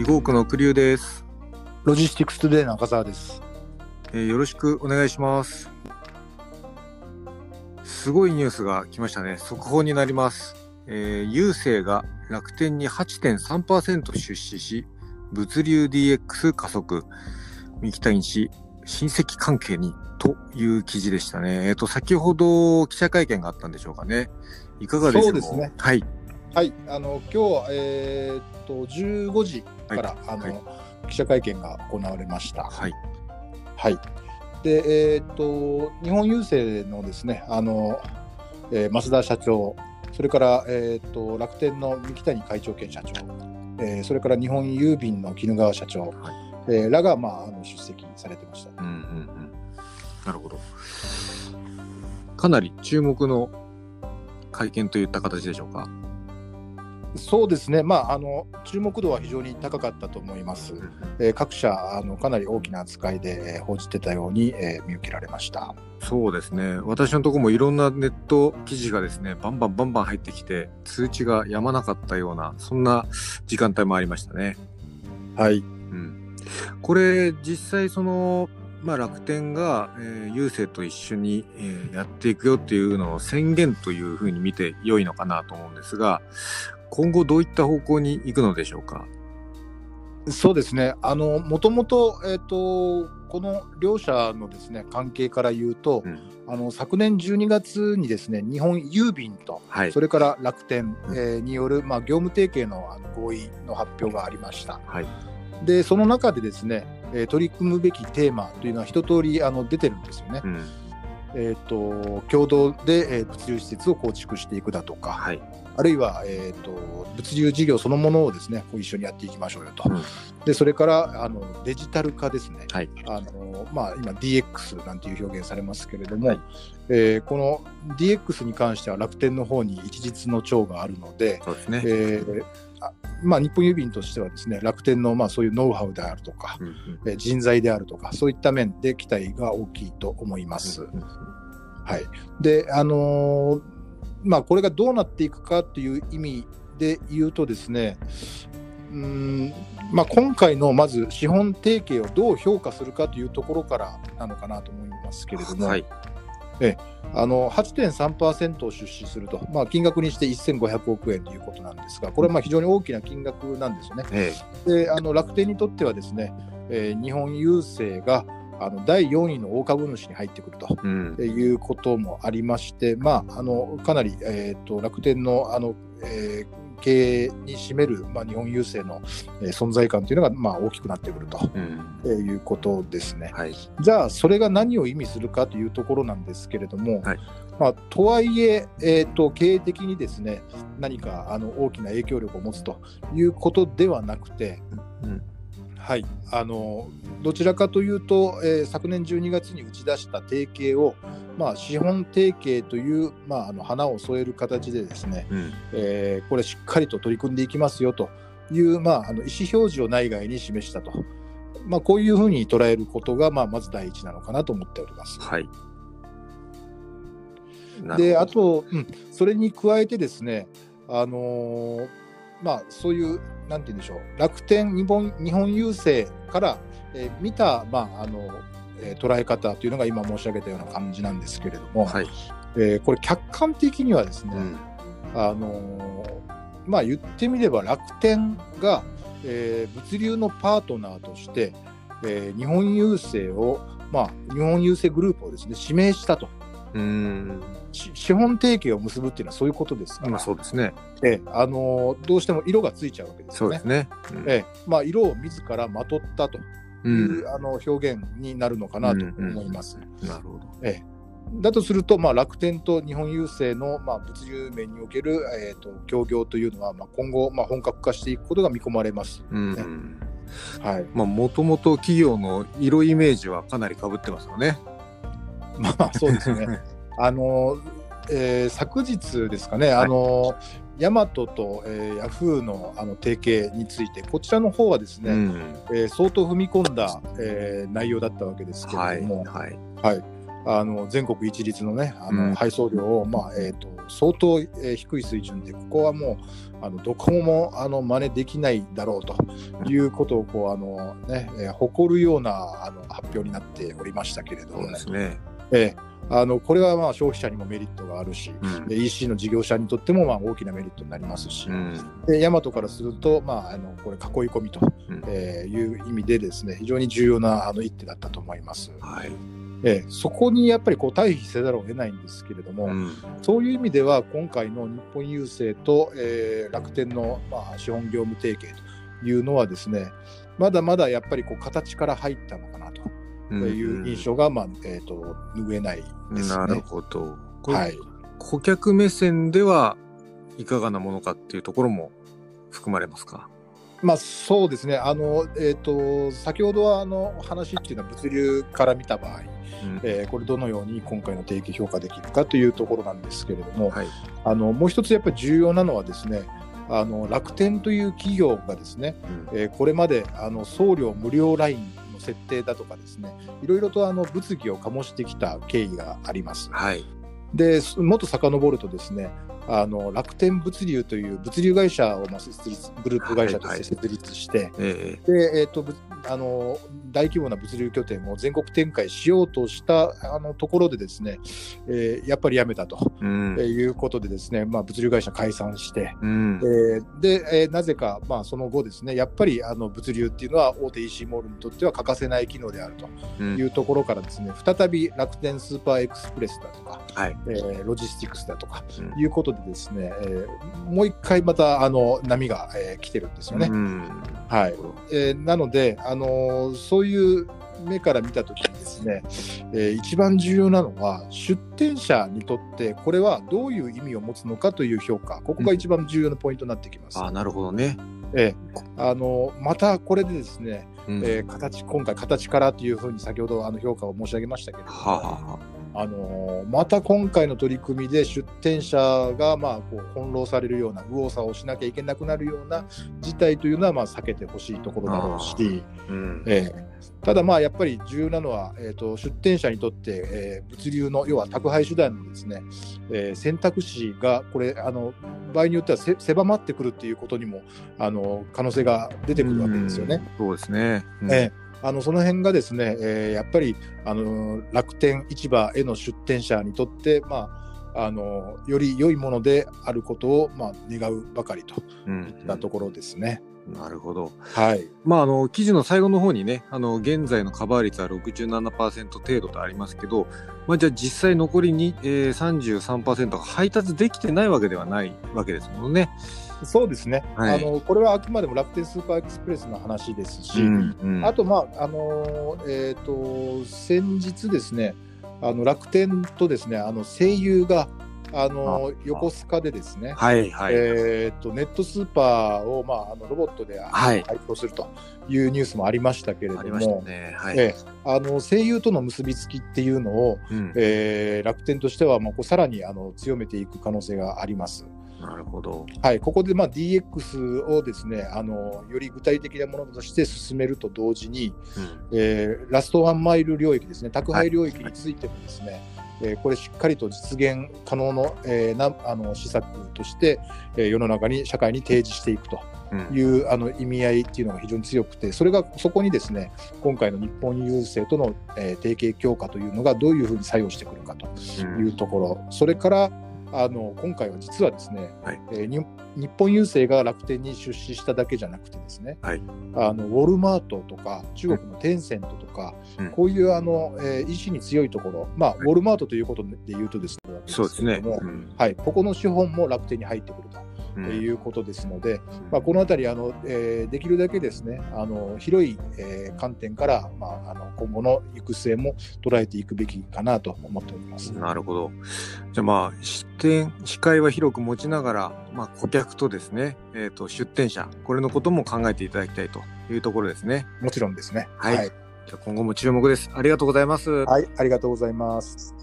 囲碁区のクリューです、 LOGISTICS TODAY の赤澤です。えーよろしくお願いします。すごいニュースが来ましたね。速報になります、えー、郵政が楽天に8.3%出資し物流 DX 加速。三木谷氏親戚関係にという記事でしたね。えっ、と先ほど記者会見があったんでしょうかね。いかがでしょう？そうですね。はい。はい、あの今日はえーっと15時から、あの、はい記者会見が行われました。はいはい。で、えーっと日本郵政のですね、あの、えー増田社長、それからえーっと楽天の三木谷会長兼社長、えーそれから日本郵便の絹川社長、えーらがまああの出席されてました。うんうんうんなるほど。かなり注目の会見といった形でしょうか。そうですね、まあ、あの注目度は非常に高かったと思います。えー各社あのかなり大きな扱いで、えー報じてたように、えー見受けられました。そうですね。私のところもいろんなネット記事がですね、バンバンバンバン入ってきて、通知がやまなかったような、そんな時間帯もありましたね。はい、うん。これ、実際その、まあ、楽天が、えー郵政と一緒に、えーやっていくよっていうのを宣言というふうに見て良いのかなと思うんですが、今後どういった方向に行くのでしょうか？そうですね、あのもともと,、えー、とこの両社のですね関係から言うと、うんあの昨年12月にですね日本郵便と、はいそ。れから楽天、うんえーによる、まあ、業務提携のあの合意の発表がありました。はい。で、その中でですね、えー取り組むべきテーマというのは一通りあの出てるんですよね。うん。えー、と共同で、えー物流施設を構築していくだとか、はい。あるいは、えー、と物流事業そのものをですねこう一緒にやっていきましょうよと、うんでそれからあのデジタル化ですね、はい。あのまあ、今 DX なんていう表現されますけれども、はいえーこの DX に関しては楽天の方に一日の長があるので、そうですね。えーあまあ、日本郵便としてはですね楽天のまあそういうノウハウであるとか、うんうんえー人材であるとかそういった面で期待が大きいと思います。うんうんはい、で、あのーまあ、これがどうなっていくかという意味で言うとですね、うーんまあ、今回のまず資本提携をどう評価するかというところからなのかなと思いますけれども、はい。あの8.3%を出資すると、まあ、金額にして1500億円ということなんですが、これはまあ非常に大きな金額なんですよね。えであの楽天にとってはですね、えー日本郵政があの第4位の大株主に入ってくると。えうんいうこともありまして、まあ、あのかなり、えー、と楽天のあの、えー経営に占める、まあ、日本郵政の、えー存在感というのが、まあ、大きくなってくるとうんえーいうことですね。はい。じゃあ、それが何を意味するかというところなんですけれども、はいまあ、とはいええー、と経営的にですね何かあの大きな影響力を持つということではなくて、うんはい、あのどちらかというと、えー昨年12月に打ち出した提携を、まあ、資本提携という、まあ、あの花を添える形でですね、うん。えーこれしっかりと取り組んでいきますよという、まあ、あの意思表示を内外に示したと、まあ、こういうふうに捉えることが、まあ、まず第一なのかなと思っております。はい。であ、と、うん、それに加えてですね、あのーまあ、そういう、なんて言うんでしょう、楽天、日本日本郵政から、えー見た、まああのえー捉え方というのが今申し上げたような感じなんですけれども、はい。えーこれ、客観的にはですね、うん。あのーまあ、言ってみれば楽天が、えー物流のパートナーとして、えー日本郵政を、まあ、日本郵政グループをですね指名したと。うん。し資本提携を結ぶっていうのはそういうことですから、まあそうですね。ええあのーどうしても色がついちゃうわけですよね。そうですね。うんええまあ、色を自らまとったとういう、ん。あの表現になるのかなと思います。なるほど。ええだとすると、まあ、楽天と日本郵政の、まあ、物流面における、えー、と協業というのは、まあ、今後、まあ、本格化していくことが見込まれます。うん。はい、まあもともと企業の色イメージはかなり被ってますよね。まあそうですね。あのえー昨日ですかね、あのヤマトと、えーヤフーのあの提携について、こちらの方はですね、うん。えー相当踏み込んだ、えー内容だったわけですけはい。れども、はい。はいあの全国一律のねあうんの配送料を、まあえー、と相当、えー低い水準でここはもうあのどこもあの真似できないだろうということをこうあの、ねえー誇るようなあの発表になっておりましたけれどそうも、ですね。えーあのこれはまあ消費者にもメリットがあるし、うん。で EC の事業者にとってもまあ大きなメリットになりますし、うん。でヤマトからすると、まあ、あのこれ囲い込みと、うん。えーいう意味でですね非常に重要なあの一手だったと思います。はい。えーそこにやっぱりこう対比せざるを得ないんですけれども、うん。そういう意味では今回の日本郵政と、えー楽天の、まあ、資本業務提携というのはですねまだまだやっぱりこう形から入ったのという印象が、まあえー、と拭えないですなるね。ほど。はい顧客目線ではいかがなものかっていうところも含まれますか？まあそうですね、あのえー、と先ほどはあの話っていうのは物流から見た場合、うんえーこれどのように今回の提携評価できるかというところなんですけれども、はい。あのもう一つやっぱり重要なのはですねあの楽天という企業がですね、うんえーこれまであの送料無料ラインの設定だとかですねいろいろとあの物議を醸してきた経緯があります。はい。でもっと遡るとですねあの楽天物流という物流会社をまあ設立グループ会社として設立して、えで、えー、とぶあの大規模な物流拠点を全国展開しようとしたあのところでですね、えーやっぱりやめたと、えうん。えーいうことでですね、まあ、物流会社解散して、うん。えーで、えーなぜか、まあ、その後ですねやっぱりあの物流っていうのは大手 EC モールにとっては欠かせない機能であるとうん。いうところからですね再び楽天スーパーエクスプレスだとか、はい。えーロジスティクスだとかうん。いうことでですね、えーもう一回またあの波が、えー来てるんですよね。うん。はい。えーなので、あのーそういう目から見たときにですね、えー一番重要なのは出店者にとってこれはどういう意味を持つのかという評価。ここが一番重要なポイントになってきます。あなるほどね。えーあのーまたこれでですね、うん。えー形今回形からというふうに先ほどあの評価を申し上げましたけれども、はあはあはあのーまた今回の取り組みで出店者がまあこう翻弄されるような右往左往しなきゃいけなくなるような事態というのはまあ避けてほしいところだろうし、うん。ええ。ただまあやっぱり重要なのは、えー、と出店者にとって、えー物流の要は宅配手段のですね、えー選択肢がこれあの場合によってはせ狭まってくるっていうことにもあの可能性が出てくるわけですよね。うん。そうですね。うん。ええあのその辺がですね、えーやっぱりあの楽天市場への出店者にとって、まあ、あのより良いものであることを、まあ、願うばかりとうんいったところですね。なるほど。はい、まあ、あの記事の最後の方にね、あの現在のカバー率は67%程度とありますけど、まあ、じゃあ実際残りに、えー、33%が配達できてないわけではないわけですもんね。そうですね、はいあのこれはあくまでも楽天スーパーエクスプレスの話ですし、うんうんあと、まああのえー、と先日ですねあの楽天とですねあの声優があの横須賀でですね、はいはい。えー、とネットスーパーを、まあ、あのロボットであのはい対抗するというニュースもありましたけれども、ね。はい。ええあの声優との結びつきっていうのを、うんえー楽天としてはもうこうさらにあの強めていく可能性があります。なるほど。はい、ここでまあ DX をですねあのより具体的なものとして進めると同時に、うん。えーラストワンマイル領域ですね、宅配領域についてもですね、えーこれしっかりと実現可能の、えーなあの施策として、えー世の中に社会に提示していくとうん。いうあの意味合いっていうのが非常に強くて、それがそこにですね今回の日本郵政との、えー提携強化というのがどういうふうに作用してくるかとうんいうところ、それからあの今回は実はですね、はい。えーに日本郵政が楽天に出資しただけじゃなくてですね、はい。あのウォルマートとか中国のテンセントとか、うん。こういうあの、えー意志に強いところ、まあ、ウォルマートということで言うとですね、そうですね。けれどもうん。はい、ここの資本も楽天に入ってくると。うんいうことですので、まあ、このあたりあの、えーできるだけですねあの広い、えー観点から、まあ、あの今後の行く末も捉えていくべきかなと思っております。なるほど。じゃあまあ、視点、視界は広く持ちながら、まあ、顧客とですね、えっ、と、出店者、これのことも考えていただきたいというところですね。もちろんですね。はいはい、じゃあ今後も注目です。ありがとうございます。はい、ありがとうございます。